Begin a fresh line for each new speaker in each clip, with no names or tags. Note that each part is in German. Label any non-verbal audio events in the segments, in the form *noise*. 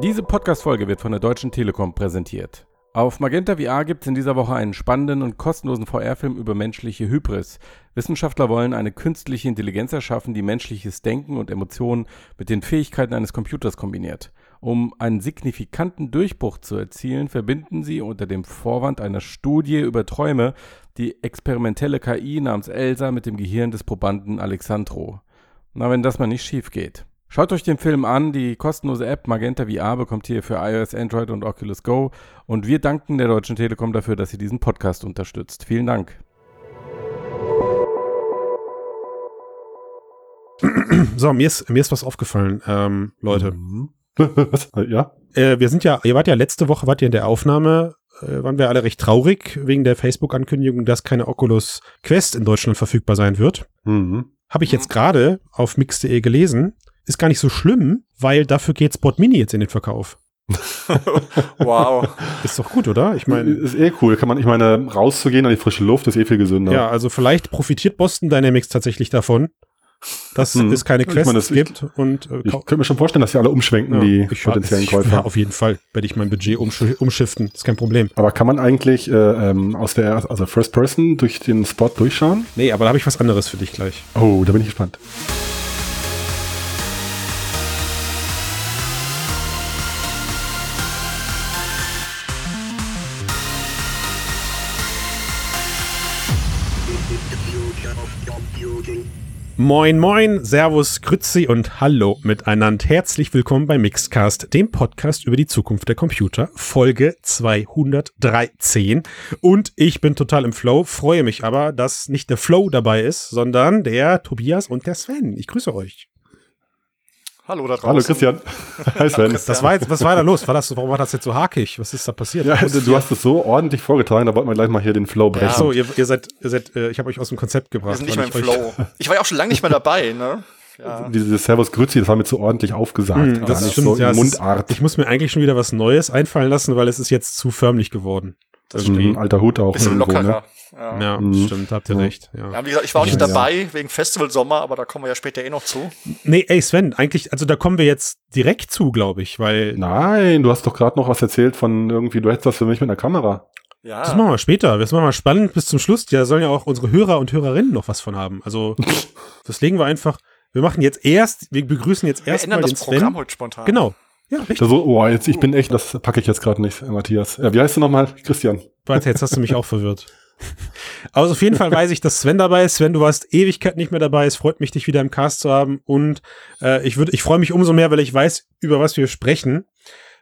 Diese Podcast-Folge wird von der Deutschen Telekom präsentiert. Auf Magenta VR gibt es in dieser Woche einen spannenden und kostenlosen VR-Film über menschliche Hybris. Wissenschaftler wollen eine künstliche Intelligenz erschaffen, die menschliches Denken und Emotionen mit den Fähigkeiten eines Computers kombiniert. Um einen signifikanten Durchbruch zu erzielen, verbinden sie unter dem Vorwand einer Studie über Träume die experimentelle KI namens Elsa mit dem Gehirn des Probanden Alexandro. Na, wenn das mal nicht schief geht. Schaut euch den Film an. Die kostenlose App Magenta VR bekommt ihr für iOS, Android und Oculus Go. Und wir danken der Deutschen Telekom dafür, dass sie diesen Podcast unterstützt. Vielen Dank.
So, mir ist, mir ist was aufgefallen, ähm, Leute.
Mhm. *laughs* Ja?
Äh, wir sind ja, ihr wart ja letzte Woche, wart ihr in der Aufnahme, äh, waren wir alle recht traurig wegen der Facebook-Ankündigung, dass keine Oculus Quest in Deutschland verfügbar sein wird.
Mhm.
Habe ich jetzt gerade auf mix.de gelesen. Ist gar nicht so schlimm, weil dafür geht Spot Mini jetzt in den Verkauf. *laughs*
wow.
Ist doch gut, oder? Ich meine.
Ist eh cool. Kann man, ich meine, rauszugehen an die frische Luft ist eh viel gesünder.
Ja, also vielleicht profitiert Boston Dynamics tatsächlich davon, dass
Hm.
es keine
Ich
Quests
meine, das-
gibt und äh,
Ich könnte mir schon vorstellen, dass die alle umschwenken,
ja,
die
ich-
potenziellen
ich-
Käufer.
Ja, auf jeden Fall werde ich mein Budget umsch umschiften. Ist kein Problem.
Aber kann man eigentlich äh, ähm, aus der, also First Person durch den Spot durchschauen?
Nee, aber da habe ich was anderes für dich gleich.
Oh, da bin ich gespannt.
Moin, moin, Servus, Grützi und Hallo miteinander. Herzlich willkommen bei Mixcast, dem Podcast über die Zukunft der Computer, Folge 213. Und ich bin total im Flow, freue mich aber, dass nicht der Flow dabei ist, sondern der Tobias und der Sven. Ich grüße euch.
Hallo da draußen.
Hallo Christian. Hi Sven.
Das war jetzt, was war da los? War das, warum war das jetzt so hakig? Was ist da passiert?
ja, du, du hast es so ordentlich vorgetragen, da wollten wir gleich mal hier den Flow brechen.
Ja.
so, ihr, ihr seid, ihr seid, äh, ich habe euch aus dem Konzept
Wir
gebracht.
sind nicht mehr im Flow. Ich war ja auch schon lange nicht mehr dabei, ne? Ja.
Dieses Servus Grüezi, das war mir zu ordentlich aufgesagt.
Hm, das
nicht
stimmt,
so
ja, es ist-
Mundart.
Ich muss mir eigentlich schon wieder was Neues einfallen lassen, weil es ist jetzt zu förmlich geworden.
Das
Mhm, alter Hut auch.
Bisschen
irgendwo,
lockerer.
Ne?
Ja.
Ja,
Mhm.
stimmt, habt ihr
Ja.
recht. Ja.
Ja, wie gesagt, ich war auch nicht
Ja, ja.
dabei wegen Festival Sommer, aber da kommen wir ja später eh noch zu.
Nee, ey Sven, eigentlich, also da kommen wir jetzt direkt zu, glaube ich, weil
Nein, du hast doch gerade noch was erzählt von irgendwie, du hättest was für mich mit einer Kamera.
Ja.
das machen wir später. Das machen wir spannend bis zum Schluss. Da sollen ja auch unsere Hörer und Hörerinnen noch was von haben. Also *laughs* das legen wir einfach. Wir machen jetzt erst, wir begrüßen jetzt erstmal den
das Programm
Sven.
heute spontan.
Genau. Ja, richtig.
Da so, oh, jetzt, ich bin echt, das packe ich jetzt gerade nicht, äh, Matthias. Ja, wie heißt du nochmal? Christian.
Warte, jetzt hast du mich auch verwirrt. Also auf jeden Fall weiß ich, dass Sven dabei ist. Sven, du warst Ewigkeit nicht mehr dabei. Es freut mich, dich wieder im Cast zu haben. Und äh, ich würde, ich freue mich umso mehr, weil ich weiß, über was wir sprechen.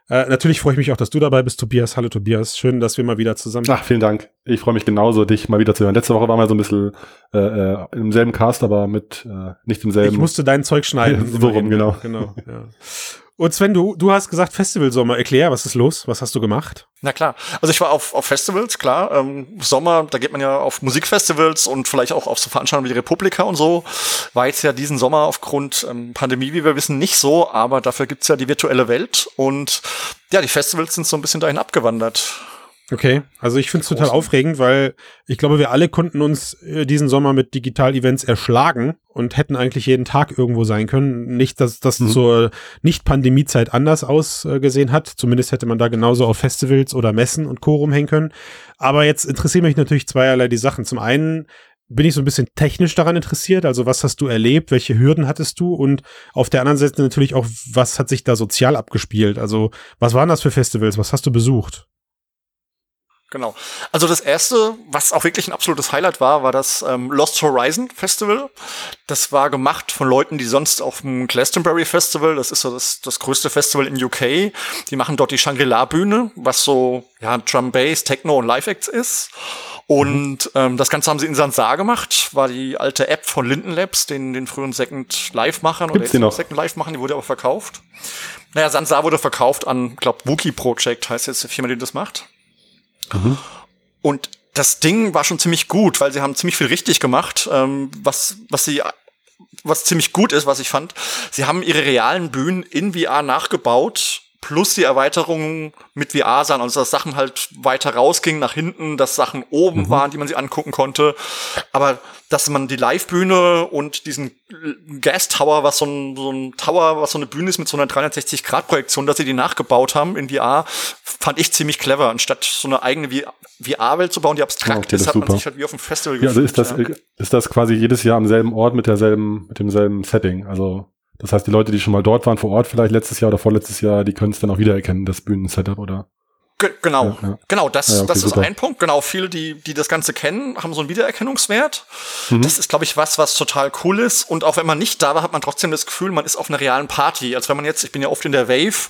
Äh, natürlich freue ich mich auch, dass du dabei bist, Tobias. Hallo Tobias, schön, dass wir mal wieder zusammen.
Ach, vielen Dank. Ich freue mich genauso, dich mal wieder zu hören. Letzte Woche waren wir so ein bisschen äh, äh, im selben Cast, aber mit äh, nicht im selben.
ich musste dein Zeug schneiden. *laughs*
So rum, genau.
genau ja. Und Sven, du, du hast gesagt Festivalsommer. Erklär, was ist los? Was hast du gemacht?
Na klar. Also ich war auf, auf Festivals, klar. Ähm, Sommer, da geht man ja auf Musikfestivals und vielleicht auch auf so Veranstaltungen wie die Republika und so. War jetzt ja diesen Sommer aufgrund ähm, Pandemie, wie wir wissen, nicht so, aber dafür gibt's ja die virtuelle Welt und ja, die Festivals sind so ein bisschen dahin abgewandert.
Okay, also ich finde es total aufregend, weil ich glaube, wir alle konnten uns äh, diesen Sommer mit Digital-Events erschlagen und hätten eigentlich jeden Tag irgendwo sein können. Nicht, dass das
Mhm.
zur Nicht-Pandemie-Zeit anders ausgesehen hat. Zumindest hätte man da genauso auf Festivals oder Messen und Co. rumhängen können. Aber jetzt interessieren mich natürlich zweierlei die Sachen. Zum einen bin ich so ein bisschen technisch daran interessiert. Also was hast du erlebt? Welche Hürden hattest du? Und auf der anderen Seite natürlich auch, was hat sich da sozial abgespielt? Also was waren das für Festivals? Was hast du besucht?
Genau. Also das erste, was auch wirklich ein absolutes Highlight war, war das ähm, Lost Horizon Festival. Das war gemacht von Leuten, die sonst auf dem Glastonbury Festival, das ist so das, das größte Festival in UK, die machen dort die Shangri-La-Bühne, was so ja Drum Bass, Techno und Live-Acts ist. Und ähm, das Ganze haben sie in Sansar gemacht, war die alte App von Linden Labs, den, den frühen Second Live-Machern oder jetzt
noch?
Second Live-Machern, die wurde aber verkauft. Naja, Sansar wurde verkauft an, glaub, Wookie Project heißt jetzt die Firma, die das macht. Und das Ding war schon ziemlich gut, weil sie haben ziemlich viel richtig gemacht, ähm, was, was sie, was ziemlich gut ist, was ich fand. Sie haben ihre realen Bühnen in VR nachgebaut plus die Erweiterung mit VR sahen, also dass Sachen halt weiter rausgingen nach hinten, dass Sachen oben mhm. waren, die man sich angucken konnte. Aber dass man die Live-Bühne und diesen Gas Tower, was so ein, so ein Tower, was so eine Bühne ist mit so einer 360-Grad-Projektion, dass sie die nachgebaut haben in VR, fand ich ziemlich clever. Anstatt so eine eigene VR-Welt zu bauen, die abstrakt okay, ist, hat
super.
man sich halt wie auf dem Festival
ja, also ist das, ja. ist das quasi jedes Jahr am selben Ort mit derselben, mit demselben Setting. Also das heißt, die Leute, die schon mal dort waren vor Ort, vielleicht letztes Jahr oder vorletztes Jahr, die können es dann auch wiedererkennen, das Bühnensetup, oder?
Ge genau, ja, ja. genau, das, ja, okay, das ist super. ein Punkt. Genau, viele, die, die das Ganze kennen, haben so einen Wiedererkennungswert. Mhm. Das ist, glaube ich, was, was total cool ist. Und auch wenn man nicht da war, hat man trotzdem das Gefühl, man ist auf einer realen Party. Als wenn man jetzt, ich bin ja oft in der Wave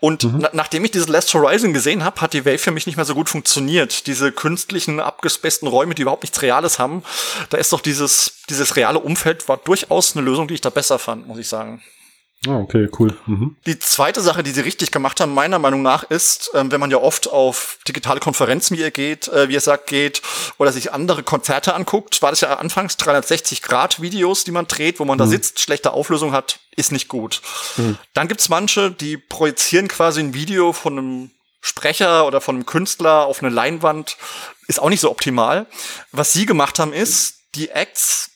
und mhm. na, nachdem ich dieses Last Horizon gesehen habe, hat die Wave für mich nicht mehr so gut funktioniert. Diese künstlichen, abgespesten Räume, die überhaupt nichts Reales haben, da ist doch dieses, dieses reale Umfeld war durchaus eine Lösung, die ich da besser fand, muss ich sagen.
Ah, okay, cool. Mhm.
Die zweite Sache, die sie richtig gemacht haben, meiner Meinung nach, ist, ähm, wenn man ja oft auf digitale Konferenzen, wie ihr geht, äh, wie ihr sagt, geht, oder sich andere Konzerte anguckt, war das ja anfangs 360-Grad-Videos, die man dreht, wo man mhm. da sitzt, schlechte Auflösung hat, ist nicht gut. Mhm. Dann gibt's manche, die projizieren quasi ein Video von einem Sprecher oder von einem Künstler auf eine Leinwand, ist auch nicht so optimal. Was sie gemacht haben, ist, die Acts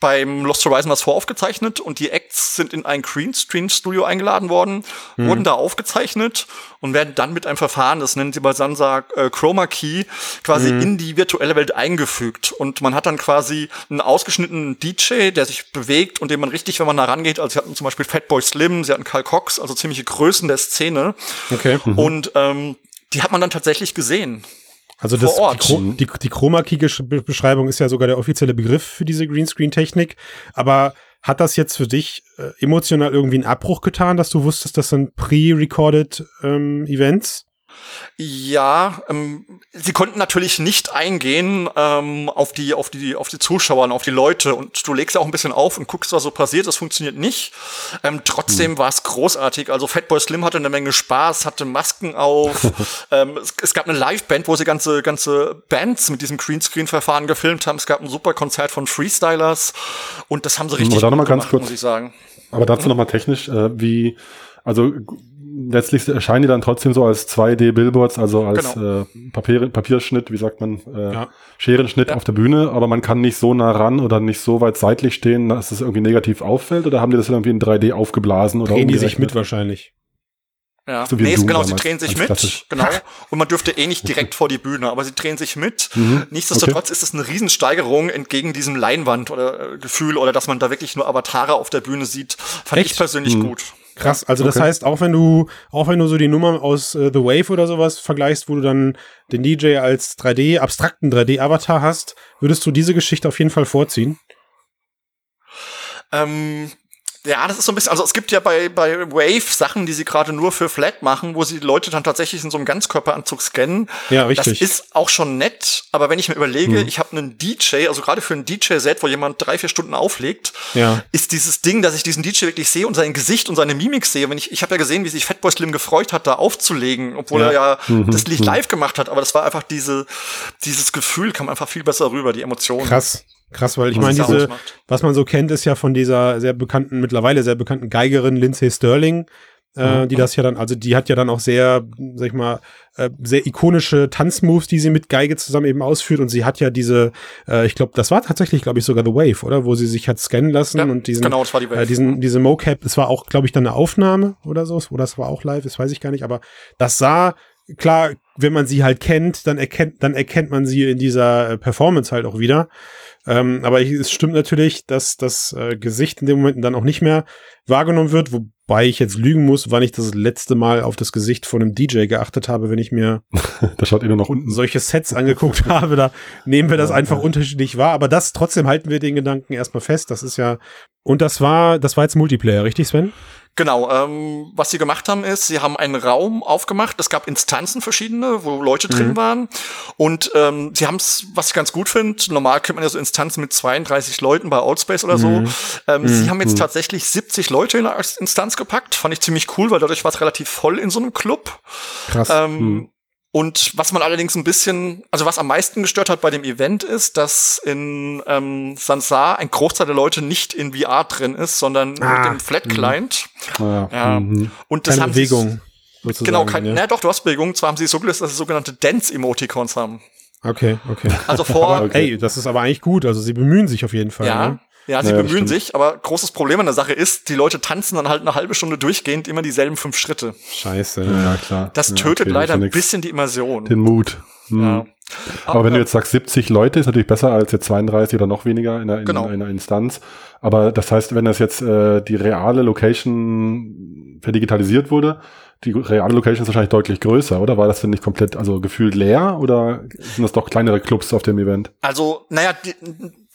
beim Lost Horizon was voraufgezeichnet und die Acts sind in ein Greenscreen-Studio eingeladen worden, mhm. wurden da aufgezeichnet und werden dann mit einem Verfahren, das nennen sie bei Sansa äh, Chroma Key, quasi mhm. in die virtuelle Welt eingefügt. Und man hat dann quasi einen ausgeschnittenen DJ, der sich bewegt und den man richtig, wenn man da rangeht, also sie hatten zum Beispiel Fatboy Slim, sie hatten Karl Cox, also ziemliche Größen der Szene.
Okay.
Mhm. Und ähm, die hat man dann tatsächlich gesehen.
Also das, die, die, die Chroma-Key-Beschreibung ist ja sogar der offizielle Begriff für diese Greenscreen-Technik. Aber hat das jetzt für dich äh, emotional irgendwie einen Abbruch getan, dass du wusstest, das sind pre-recorded ähm, Events?
Ja, ähm, sie konnten natürlich nicht eingehen ähm, auf die auf die auf die Zuschauer und auf die Leute und du legst ja auch ein bisschen auf und guckst, was so passiert. Das funktioniert nicht. Ähm, trotzdem hm. war es großartig. Also Fatboy Slim hatte eine Menge Spaß, hatte Masken auf. *laughs* ähm, es, es, gab eine Liveband, wo sie ganze ganze Bands mit diesem Greenscreen-Verfahren gefilmt haben. Es gab ein super Konzert von Freestylers und das haben sie richtig
gut gemacht, kurz, muss ich sagen. Aber dazu mhm. noch mal technisch, äh, wie also letztlich erscheinen die dann trotzdem so als 2D-Billboards, also als genau. äh, Papier, Papierschnitt, wie sagt man, äh, ja. Scherenschnitt ja. auf der Bühne, aber man kann nicht so nah ran oder nicht so weit seitlich stehen, dass es irgendwie negativ auffällt, oder haben die das irgendwie in 3D aufgeblasen? Drehen oder
die sich mit wahrscheinlich.
Ja, so nee, genau, sie drehen sich mit, klassisch. genau. Und man dürfte eh nicht direkt vor die Bühne, aber sie drehen sich mit. Mhm. Nichtsdestotrotz okay. ist es eine Riesensteigerung entgegen diesem Leinwand oder äh, Gefühl oder dass man da wirklich nur Avatare auf der Bühne sieht. Fand Echt? ich persönlich mhm. gut.
Krass, also okay. das heißt, auch wenn du, auch wenn du so die Nummer aus äh, The Wave oder sowas vergleichst, wo du dann den DJ als 3D, abstrakten 3D-Avatar hast, würdest du diese Geschichte auf jeden Fall vorziehen?
Ähm, ja, das ist so ein bisschen, also es gibt ja bei, bei Wave Sachen, die sie gerade nur für Flat machen, wo sie die Leute dann tatsächlich in so einem Ganzkörperanzug scannen.
Ja, richtig.
Das ist auch schon nett, aber wenn ich mir überlege, hm. ich habe einen DJ, also gerade für ein DJ-Set, wo jemand drei, vier Stunden auflegt,
ja.
ist dieses Ding, dass ich diesen DJ wirklich sehe und sein Gesicht und seine Mimik sehe. Wenn ich, ich habe ja gesehen, wie sich Fatboy Slim gefreut hat, da aufzulegen, obwohl ja. er ja mhm. das Lied mhm. live gemacht hat, aber das war einfach diese, dieses Gefühl kam einfach viel besser rüber, die Emotionen.
Krass. Krass, weil ich meine, diese, was man so kennt, ist ja von dieser sehr bekannten, mittlerweile sehr bekannten Geigerin Lindsay Sterling, äh, die das ja dann, also die hat ja dann auch sehr, sag ich mal, äh, sehr ikonische Tanzmoves, die sie mit Geige zusammen eben ausführt. Und sie hat ja diese, äh, ich glaube, das war tatsächlich, glaube ich, sogar The Wave, oder? Wo sie sich hat scannen lassen ja, und diesen,
genau, das war die Wave.
Äh, diesen, diese Mocap, das war auch, glaube ich, dann eine Aufnahme oder so, oder das war auch live, das weiß ich gar nicht, aber das sah klar, wenn man sie halt kennt, dann erkennt, dann erkennt man sie in dieser äh, Performance halt auch wieder. Ähm, aber es stimmt natürlich, dass das äh, Gesicht in dem Moment dann auch nicht mehr wahrgenommen wird, wobei ich jetzt lügen muss, wann ich das letzte Mal auf das Gesicht von einem DJ geachtet habe, wenn ich mir *laughs*
da schaut immer noch unten.
solche Sets angeguckt *laughs* habe. Da nehmen wir das einfach unterschiedlich wahr. Aber das trotzdem halten wir den Gedanken erstmal fest. Das ist ja. Und das war, das war jetzt Multiplayer, richtig, Sven?
Genau, ähm, was sie gemacht haben ist, sie haben einen Raum aufgemacht, es gab Instanzen verschiedene, wo Leute mhm. drin waren und ähm, sie haben es, was ich ganz gut finde, normal kennt man ja so Instanzen mit 32 Leuten bei Outspace oder so, mhm. ähm, mhm. sie haben jetzt mhm. tatsächlich 70 Leute in eine Instanz gepackt, fand ich ziemlich cool, weil dadurch war es relativ voll in so einem Club.
Krass.
Ähm, mhm. Und was man allerdings ein bisschen, also was am meisten gestört hat bei dem Event ist, dass in ähm, Sansar ein Großteil der Leute nicht in VR drin ist, sondern ah, mit dem Flat Client.
Mhm. Ja. ja.
Und das
Keine
haben
Bewegung.
Genau, kein, ja. naja, doch, du hast Bewegungen. Zwar haben sie so gelöst, dass sie sogenannte Dance-Emoticons haben.
Okay, okay.
Also vor.
okay. Ey, das ist aber eigentlich gut. Also sie bemühen sich auf jeden Fall.
Ja.
Ne?
Ja, sie naja, bemühen sich, aber großes Problem an der Sache ist, die Leute tanzen dann halt eine halbe Stunde durchgehend immer dieselben fünf Schritte.
Scheiße.
Ja, klar.
Das tötet ja, okay, leider ein bisschen die Immersion.
Den Mut. Hm. Ja. Aber, aber wenn du jetzt sagst 70 Leute, ist natürlich besser als jetzt 32 oder noch weniger in einer, in, genau. in einer Instanz. Aber das heißt, wenn das jetzt äh, die reale Location verdigitalisiert wurde, die reale Location ist wahrscheinlich deutlich größer, oder? War das denn nicht komplett, also gefühlt leer oder sind das doch kleinere Clubs auf dem Event?
Also, naja, die,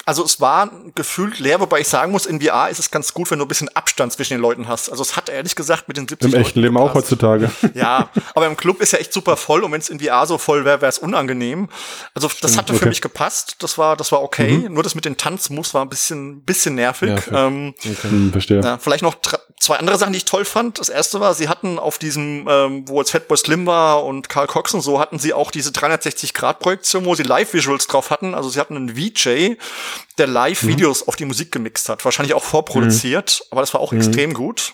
also es war gefühlt leer, wobei ich sagen muss, in VR ist es ganz gut, wenn du ein bisschen Abstand zwischen den Leuten hast. Also es hat ehrlich gesagt mit den 70
Im echten Leben gepasst. auch heutzutage. *laughs*
Ja, aber im Club ist ja echt super voll und wenn es in VR so voll wäre, wäre es unangenehm. Also das Stimmt, hatte okay. für mich gepasst, das war, das war okay. Mhm. Nur das mit den Tanzmoves war ein bisschen, bisschen nervig. nervig. Ähm,
okay. hm, verstehe.
Ja, vielleicht noch zwei andere Sachen, die ich toll fand. Das erste war, sie hatten auf diesem, ähm, wo jetzt Fatboy Slim war und Karl Cox und so, hatten sie auch diese 360-Grad-Projektion, wo sie Live-Visuals drauf hatten. Also sie hatten einen VJ, der Live-Videos mhm. auf die Musik gemixt hat. Wahrscheinlich auch vorproduziert, mhm. aber das war auch mhm. extrem gut.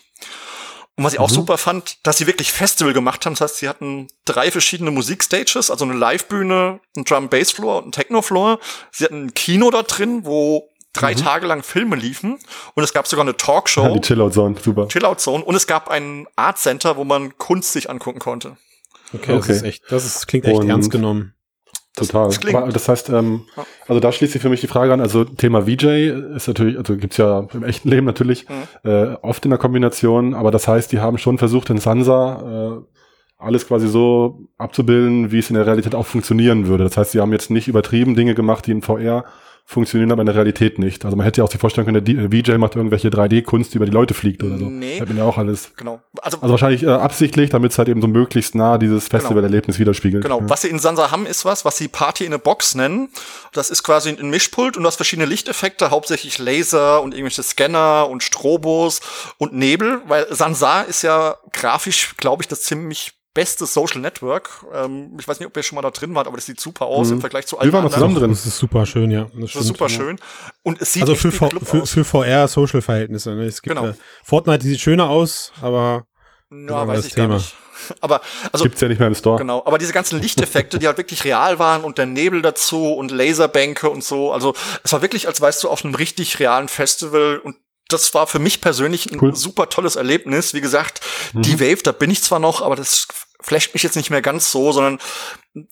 Und was ich auch mhm. super fand, dass sie wirklich Festival gemacht haben. Das heißt, sie hatten drei verschiedene Musikstages, also eine Live-Bühne, einen Drum-Bass-Floor und einen Techno-Floor. Sie hatten ein Kino da drin, wo drei mhm. Tage lang Filme liefen und es gab sogar eine Talkshow. Ja,
die Chillout Zone, super.
Chillout Zone und es gab ein Art Center, wo man Kunst sich angucken konnte.
Okay, okay. das ist echt, das ist, klingt echt und ernst genommen.
Total. Das, das, das heißt, ähm, also da schließt sich für mich die Frage an, also Thema VJ ist natürlich, also gibt's ja im echten Leben natürlich mhm. äh, oft in der Kombination, aber das heißt, die haben schon versucht in Sansa äh, alles quasi so abzubilden, wie es in der Realität auch funktionieren würde. Das heißt, sie haben jetzt nicht übertrieben Dinge gemacht, die in VR funktionieren aber in der Realität nicht. Also man hätte ja auch sich vorstellen können, der VJ macht irgendwelche 3D-Kunst, die über die Leute fliegt oder so. Nee. Hätte ja auch alles.
Genau.
Also, also wahrscheinlich äh, absichtlich, damit es halt eben so möglichst nah dieses genau. Festivalerlebnis genau. widerspiegelt.
Genau.
Ja.
Was sie in Sansa haben, ist was, was sie Party in a Box nennen. Das ist quasi ein Mischpult und du hast verschiedene Lichteffekte, hauptsächlich Laser und irgendwelche Scanner und Strobos und Nebel, weil Sansa ist ja grafisch, glaube ich, das ziemlich bestes Social Network. Ähm, ich weiß nicht, ob ihr schon mal da drin wart, aber das sieht super aus mhm. im Vergleich zu
allen Wir waren noch zusammen drin. Das ist super schön, ja.
Das, das ist super schön. Und es sieht
also für, für, für VR-Social-Verhältnisse. Ne? Es gibt genau. äh, Fortnite, die sieht schöner aus, aber
ja, weiß ich Thema. gar nicht. *laughs* Aber also
gibt's ja nicht mehr im Store.
Genau, aber diese ganzen Lichteffekte, die halt wirklich real waren und der Nebel dazu und Laserbänke und so, also es war wirklich, als weißt du, auf einem richtig realen Festival und das war für mich persönlich ein cool. super tolles Erlebnis. Wie gesagt, mhm. die Wave, da bin ich zwar noch, aber das flasht mich jetzt nicht mehr ganz so, sondern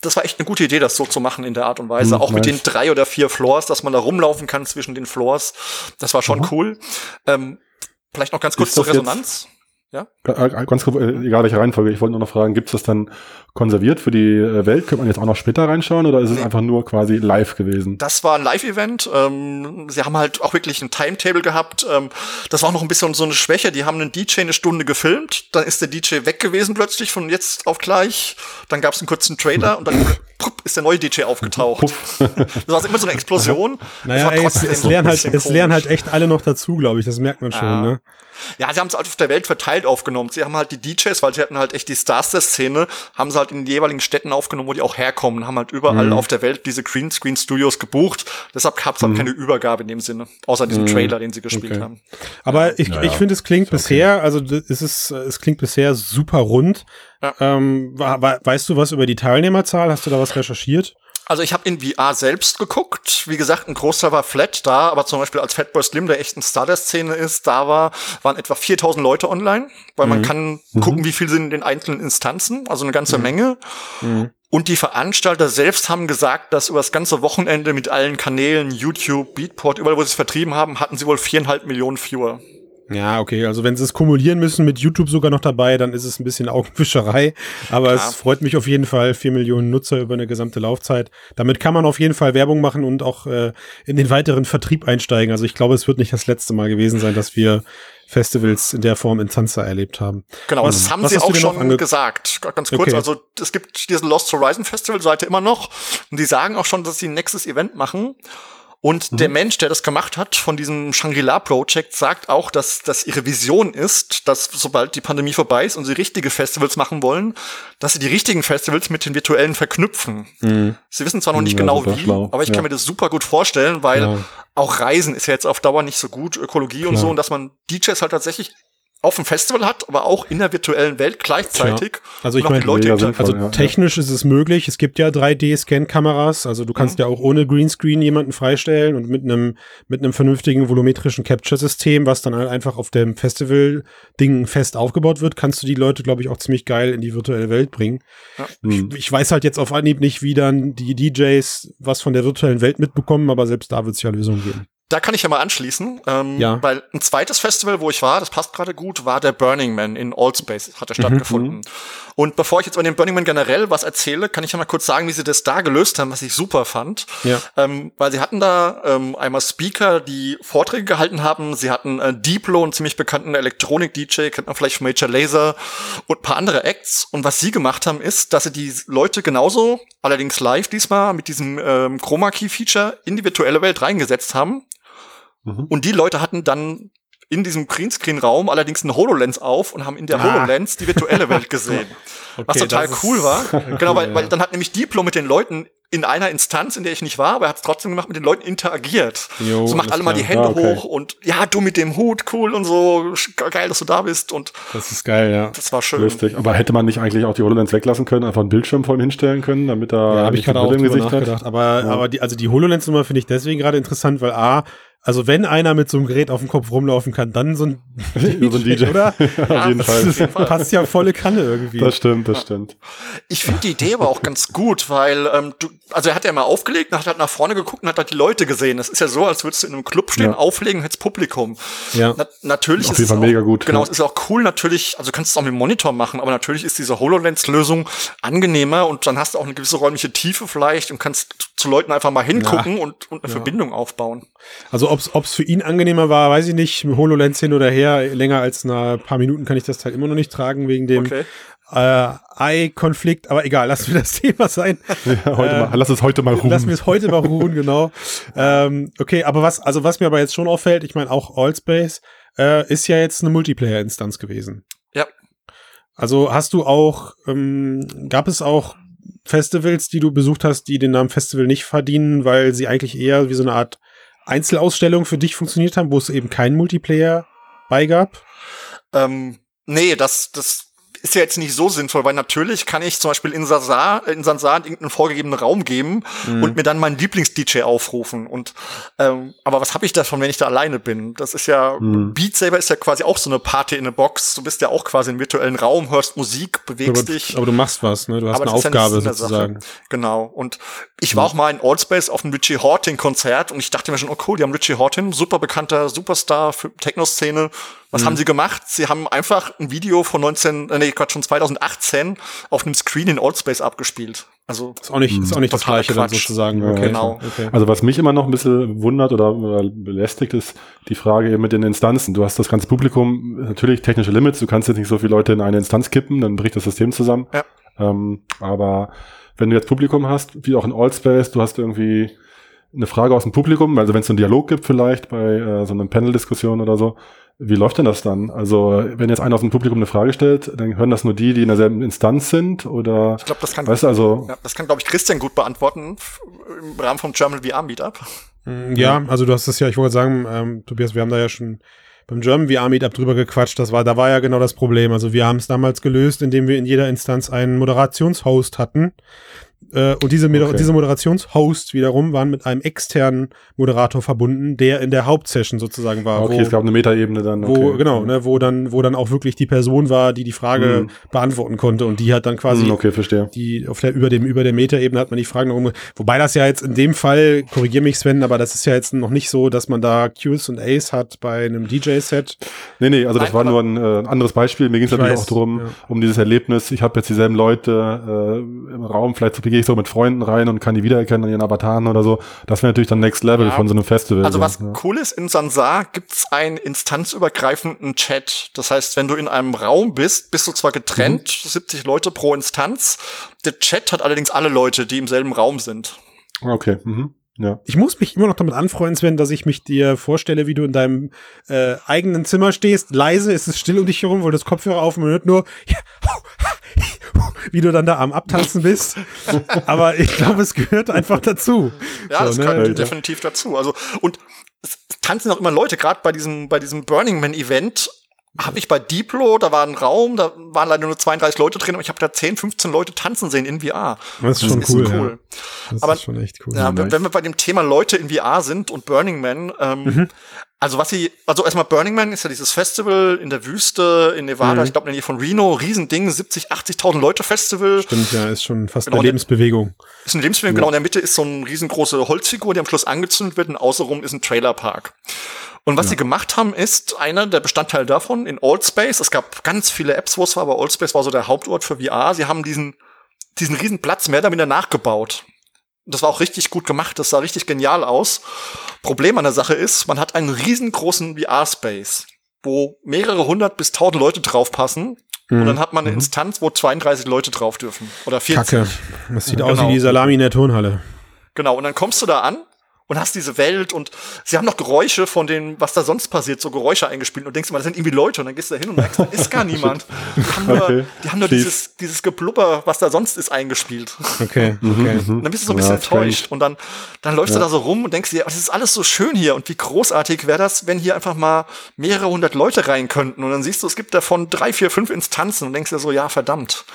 das war echt eine gute Idee, das so zu machen in der Art und Weise. Mhm, auch nice. mit den drei oder vier Floors, dass man da rumlaufen kann zwischen den Floors. Das war schon mhm. cool. Ähm, vielleicht noch ganz kurz zur Resonanz. Jetzt? Ja?
Äh, ganz kurz, äh, egal welche Reihenfolge, ich wollte nur noch fragen, gibt es das dann konserviert für die äh, Welt? Könnte man jetzt auch noch später reinschauen oder ist es einfach nur quasi live gewesen?
Das war ein Live-Event. Ähm, sie haben halt auch wirklich ein Timetable gehabt. Ähm, das war auch noch ein bisschen so eine Schwäche. Die haben einen DJ eine Stunde gefilmt, dann ist der DJ weg gewesen plötzlich von jetzt auf gleich. Dann gab es einen kurzen Trailer und dann ist der neue DJ aufgetaucht. *laughs* das war immer so eine Explosion. *laughs*
naja, ey, es, es, lernen halt, es lernen halt echt alle noch dazu, glaube ich. Das merkt man schon. Ja. Ne?
Ja, sie haben es halt auf der Welt verteilt aufgenommen. Sie haben halt die DJs, weil sie hatten halt echt die Stars der Szene, haben sie halt in den jeweiligen Städten aufgenommen, wo die auch herkommen, haben halt überall mhm. auf der Welt diese Greenscreen Studios gebucht. Deshalb gab es halt mhm. keine Übergabe in dem Sinne, außer diesem mhm. Trailer, den sie gespielt okay. haben.
Aber ich, naja, ich finde, es klingt okay. bisher, also es ist, es klingt bisher super rund. Ja. Ähm, weißt du was über die Teilnehmerzahl? Hast du da was recherchiert?
Also ich habe in VR selbst geguckt. Wie gesagt, ein Großteil war flat da, aber zum Beispiel als Fatboy Slim, der echt ein Star der Szene ist, da war, waren etwa 4000 Leute online, weil mhm. man kann mhm. gucken, wie viel sind in den einzelnen Instanzen, also eine ganze mhm. Menge. Mhm. Und die Veranstalter selbst haben gesagt, dass über das ganze Wochenende mit allen Kanälen, YouTube, Beatport, überall, wo sie es vertrieben haben, hatten sie wohl viereinhalb Millionen Viewer.
Ja, okay. Also wenn sie es kumulieren müssen mit YouTube sogar noch dabei, dann ist es ein bisschen *laughs* Augenwischerei. Aber Klar. es freut mich auf jeden Fall. Vier Millionen Nutzer über eine gesamte Laufzeit. Damit kann man auf jeden Fall Werbung machen und auch äh, in den weiteren Vertrieb einsteigen. Also ich glaube, es wird nicht das letzte Mal gewesen sein, dass wir Festivals in der Form in Tanza erlebt haben.
Genau, was, das haben sie auch schon gesagt. Ganz kurz, okay. also es gibt diesen Lost Horizon Festival Seite immer noch und die sagen auch schon, dass sie ein nächstes Event machen. Und mhm. der Mensch, der das gemacht hat von diesem Shangri-La Project, sagt auch, dass das ihre Vision ist, dass sobald die Pandemie vorbei ist und sie richtige Festivals machen wollen, dass sie die richtigen Festivals mit den virtuellen verknüpfen. Mhm. Sie wissen zwar noch nicht ja, genau wie, schlau. aber ich ja. kann mir das super gut vorstellen, weil ja. auch Reisen ist ja jetzt auf Dauer nicht so gut, Ökologie Klar. und so, und dass man DJs halt tatsächlich auf dem Festival hat, aber auch in der virtuellen Welt gleichzeitig.
Ja. Also ich meine, also ja, technisch ja. ist es möglich. Es gibt ja 3D-Scan-Kameras. Also du kannst mhm. ja auch ohne Greenscreen jemanden freistellen und mit einem mit einem vernünftigen volumetrischen Capture-System, was dann halt einfach auf dem Festival-Ding fest aufgebaut wird, kannst du die Leute, glaube ich, auch ziemlich geil in die virtuelle Welt bringen. Mhm. Ich, ich, weiß halt jetzt auf Anhieb nicht, wie dann die DJs was von der virtuellen Welt mitbekommen, aber selbst da wird es ja Lösungen geben.
Da kann ich ja mal anschließen, ähm, ja. weil ein zweites Festival, wo ich war, das passt gerade gut, war der Burning Man in Allspace, hat er mhm, stattgefunden. Mhm. Und bevor ich jetzt über den Burning Man generell was erzähle, kann ich ja mal kurz sagen, wie sie das da gelöst haben, was ich super fand. Ja. Ähm, weil sie hatten da ähm, einmal Speaker, die Vorträge gehalten haben, sie hatten äh, Deeplo, einen ziemlich bekannten Elektronik-DJ, kennt man vielleicht von Major Laser und paar andere Acts. Und was sie gemacht haben, ist, dass sie die Leute genauso, allerdings live diesmal, mit diesem ähm, Chroma-Key-Feature in die virtuelle Welt reingesetzt haben Mhm. Und die Leute hatten dann in diesem Greenscreen-Raum allerdings eine HoloLens auf und haben in der ah. HoloLens die virtuelle Welt *laughs* gesehen. okay, was total cool war. *laughs* genau, weil, weil dann hat nämlich Diplo mit den Leuten in einer Instanz, in der ich nicht war, aber er hat es trotzdem gemacht, mit den Leuten interagiert. Jo, so macht alle mal die Hände ah, okay. hoch und ja, du mit dem Hut, cool und so, geil, dass du da bist und
das ist geil, ja.
Das war schön.
Lustig. Aber hätte man nicht eigentlich auch die HoloLens weglassen können, einfach einen Bildschirm vor ihm hinstellen können, damit er
ja, habe ich gerade auch im Gesicht nachgedacht. Hat? Aber ja. aber die also die HoloLens Nummer finde ich deswegen gerade interessant, weil a also wenn einer mit so einem Gerät auf dem Kopf rumlaufen kann, dann so ein *laughs* DJ, so ein DJ. oder? *laughs*
auf jeden Fall.
Das passt ja volle Kanne irgendwie.
Das stimmt, das stimmt.
Ich finde die Idee aber auch ganz gut, weil ähm, du, also er hat ja mal aufgelegt, hat halt nach vorne geguckt und hat halt die Leute gesehen. Das ist ja so, als würdest du in einem Club stehen, ja. auflegen, hättest Publikum. Ja. Na, natürlich
auf
ist
jeden Fall
auch,
mega gut.
Genau, ja. es ist auch cool natürlich, also du kannst es auch mit dem Monitor machen, aber natürlich ist diese HoloLens-Lösung angenehmer und dann hast du auch eine gewisse räumliche Tiefe vielleicht und kannst zu Leuten einfach mal hingucken ja. und, und eine Verbindung aufbauen.
Also ob es für ihn angenehmer war, weiß ich nicht. HoloLens hin oder her, länger als ein paar Minuten kann ich das Teil immer noch nicht tragen, wegen dem okay. äh, Eye-Konflikt. Aber egal, lass mir das *laughs* Thema sein.
Ja, heute äh, mal, lass es heute mal ruhen.
Lass mir es heute mal ruhen, genau. *laughs* ähm, okay, aber was, also was mir aber jetzt schon auffällt, ich meine auch Allspace, äh, ist ja jetzt eine Multiplayer-Instanz gewesen.
Ja.
Also hast du auch, ähm, gab es auch Festivals, die du besucht hast, die den Namen Festival nicht verdienen, weil sie eigentlich eher wie so eine Art Einzelausstellung für dich funktioniert haben, wo es eben keinen Multiplayer beigab?
Ähm, nee, das, das ist ja jetzt nicht so sinnvoll, weil natürlich kann ich zum Beispiel in Sansar, in Sansar irgendeinen vorgegebenen Raum geben mhm. und mir dann meinen Lieblings-DJ aufrufen. Und ähm, aber was habe ich davon, wenn ich da alleine bin? Das ist ja mhm. Beat Saber ist ja quasi auch so eine Party in a Box. Du bist ja auch quasi im virtuellen Raum, hörst Musik, bewegst
aber,
dich.
Aber du machst was, ne? Du hast aber eine Aufgabe ja sozusagen.
Genau. Und ich war mhm. auch mal in Allspace auf einem Richie Horton Konzert und ich dachte mir schon, oh cool, die haben Richie Horton, super bekannter Superstar für Techno-Szene was mhm. haben sie gemacht? Sie haben einfach ein Video von 19, äh, nee, Quatsch, schon 2018 auf einem Screen in Allspace abgespielt. Also
ist auch nicht, ist auch nicht das gleiche dann sozusagen.
Okay. Genau. Okay. Also was mich immer noch ein bisschen wundert oder, oder belästigt ist die Frage eben mit den Instanzen. Du hast das ganze Publikum, natürlich technische Limits, du kannst jetzt nicht so viele Leute in eine Instanz kippen, dann bricht das System zusammen. Ja. Ähm, aber wenn du jetzt Publikum hast, wie auch in Allspace, du hast irgendwie eine Frage aus dem Publikum, also wenn es so einen Dialog gibt vielleicht bei äh, so einer Panel-Diskussion oder so, wie läuft denn das dann? Also, wenn jetzt einer aus dem Publikum eine Frage stellt, dann hören das nur die, die in derselben Instanz sind? Oder
ich glaube, das kann,
weißt du, also,
ja, das kann, glaube ich, Christian gut beantworten im Rahmen vom German VR Meetup.
Mm, ja, also du hast es ja, ich wollte sagen, ähm, Tobias, wir haben da ja schon beim German VR Meetup drüber gequatscht. Das war, da war ja genau das Problem. Also wir haben es damals gelöst, indem wir in jeder Instanz einen Moderationshost hatten, äh, und diese, okay. diese Moderationshosts wiederum waren mit einem externen Moderator verbunden, der in der Hauptsession sozusagen war.
Okay, wo, es gab eine Metaebene dann.
Okay. Wo, genau, ne, wo dann, wo dann auch wirklich die Person war, die die Frage mhm. beantworten konnte und die hat dann quasi,
mhm, okay, verstehe.
die auf der über dem über der Metaebene hat man die Fragen um. Wobei das ja jetzt in dem Fall, korrigier mich Sven, aber das ist ja jetzt noch nicht so, dass man da Qs und A's hat bei einem DJ-Set.
Nee, nee, also das Nein, war nur ein äh, anderes Beispiel. Mir ging es natürlich auch darum, ja. um dieses Erlebnis. Ich habe jetzt dieselben Leute äh, im Raum, vielleicht zu gehe ich so mit Freunden rein und kann die wiedererkennen an ihren Avataren oder so. Das wäre natürlich dann Next Level ja. von so einem Festival.
Also was ja. cool ist, in Sansar gibt's einen instanzübergreifenden Chat. Das heißt, wenn du in einem Raum bist, bist du zwar getrennt, mhm. 70 Leute pro Instanz. Der Chat hat allerdings alle Leute, die im selben Raum sind.
Okay. Mhm. Ja.
Ich muss mich immer noch damit anfreuen, Sven, dass ich mich dir vorstelle, wie du in deinem äh, eigenen Zimmer stehst. Leise ist es still um dich herum, weil das Kopfhörer auf und man hört nur, *laughs* ja, wie du dann da am Abtanzen bist. Aber ich glaube, es gehört einfach dazu.
Ja, so, das ne? gehört ja. definitiv dazu. Also, und es tanzen auch immer Leute, gerade bei diesem, bei diesem Burning Man Event habe ich bei Diplo, da war ein Raum, da waren leider nur 32 Leute drin und ich habe da 10, 15 Leute tanzen sehen in VR.
Das ist schon das cool. Ist cool.
Ja. Das Aber, ist schon echt cool. Ja, wenn, wenn wir bei dem Thema Leute in VR sind und Burning Man, ähm, mhm. Also was sie, also erstmal Burning Man ist ja dieses Festival in der Wüste in Nevada, mhm. ich glaube in der Nähe von Reno, Riesending, 70, 80.000 Leute Festival.
Stimmt, ja, ist schon fast genau, eine Lebensbewegung.
Ist eine Lebensbewegung, ja. genau in der Mitte ist so eine riesengroße Holzfigur, die am Schluss angezündet wird und außenrum ist ein Trailerpark. Und was ja. sie gemacht haben, ist einer der Bestandteile davon in Allspace. Es gab ganz viele Apps, wo es war, aber Allspace war so der Hauptort für VR. Sie haben diesen, diesen riesen Platz mehr oder weniger nachgebaut. Das war auch richtig gut gemacht, das sah richtig genial aus. Problem an der Sache ist, man hat einen riesengroßen VR-Space, wo mehrere hundert bis tausend Leute draufpassen. Mhm. Und dann hat man eine mhm. Instanz, wo 32 Leute drauf dürfen. Oder 40.
Kacke. Das sieht genau. aus wie die Salami in der Turnhalle.
Genau, und dann kommst du da an und hast diese Welt und sie haben noch Geräusche von dem, was da sonst passiert, so Geräusche eingespielt und denkst immer, das sind irgendwie Leute und dann gehst du da hin und merkst, da ist gar *laughs* niemand. Die haben nur, okay. die haben nur dieses, dieses Geblubber, was da sonst ist, eingespielt.
Okay, *laughs*
okay. Und dann bist du so ein bisschen ja, enttäuscht und dann, dann läufst ja. du da so rum und denkst dir, das ist alles so schön hier und wie großartig wäre das, wenn hier einfach mal mehrere hundert Leute rein könnten und dann siehst du, es gibt davon drei, vier, fünf Instanzen und denkst dir so, ja, verdammt.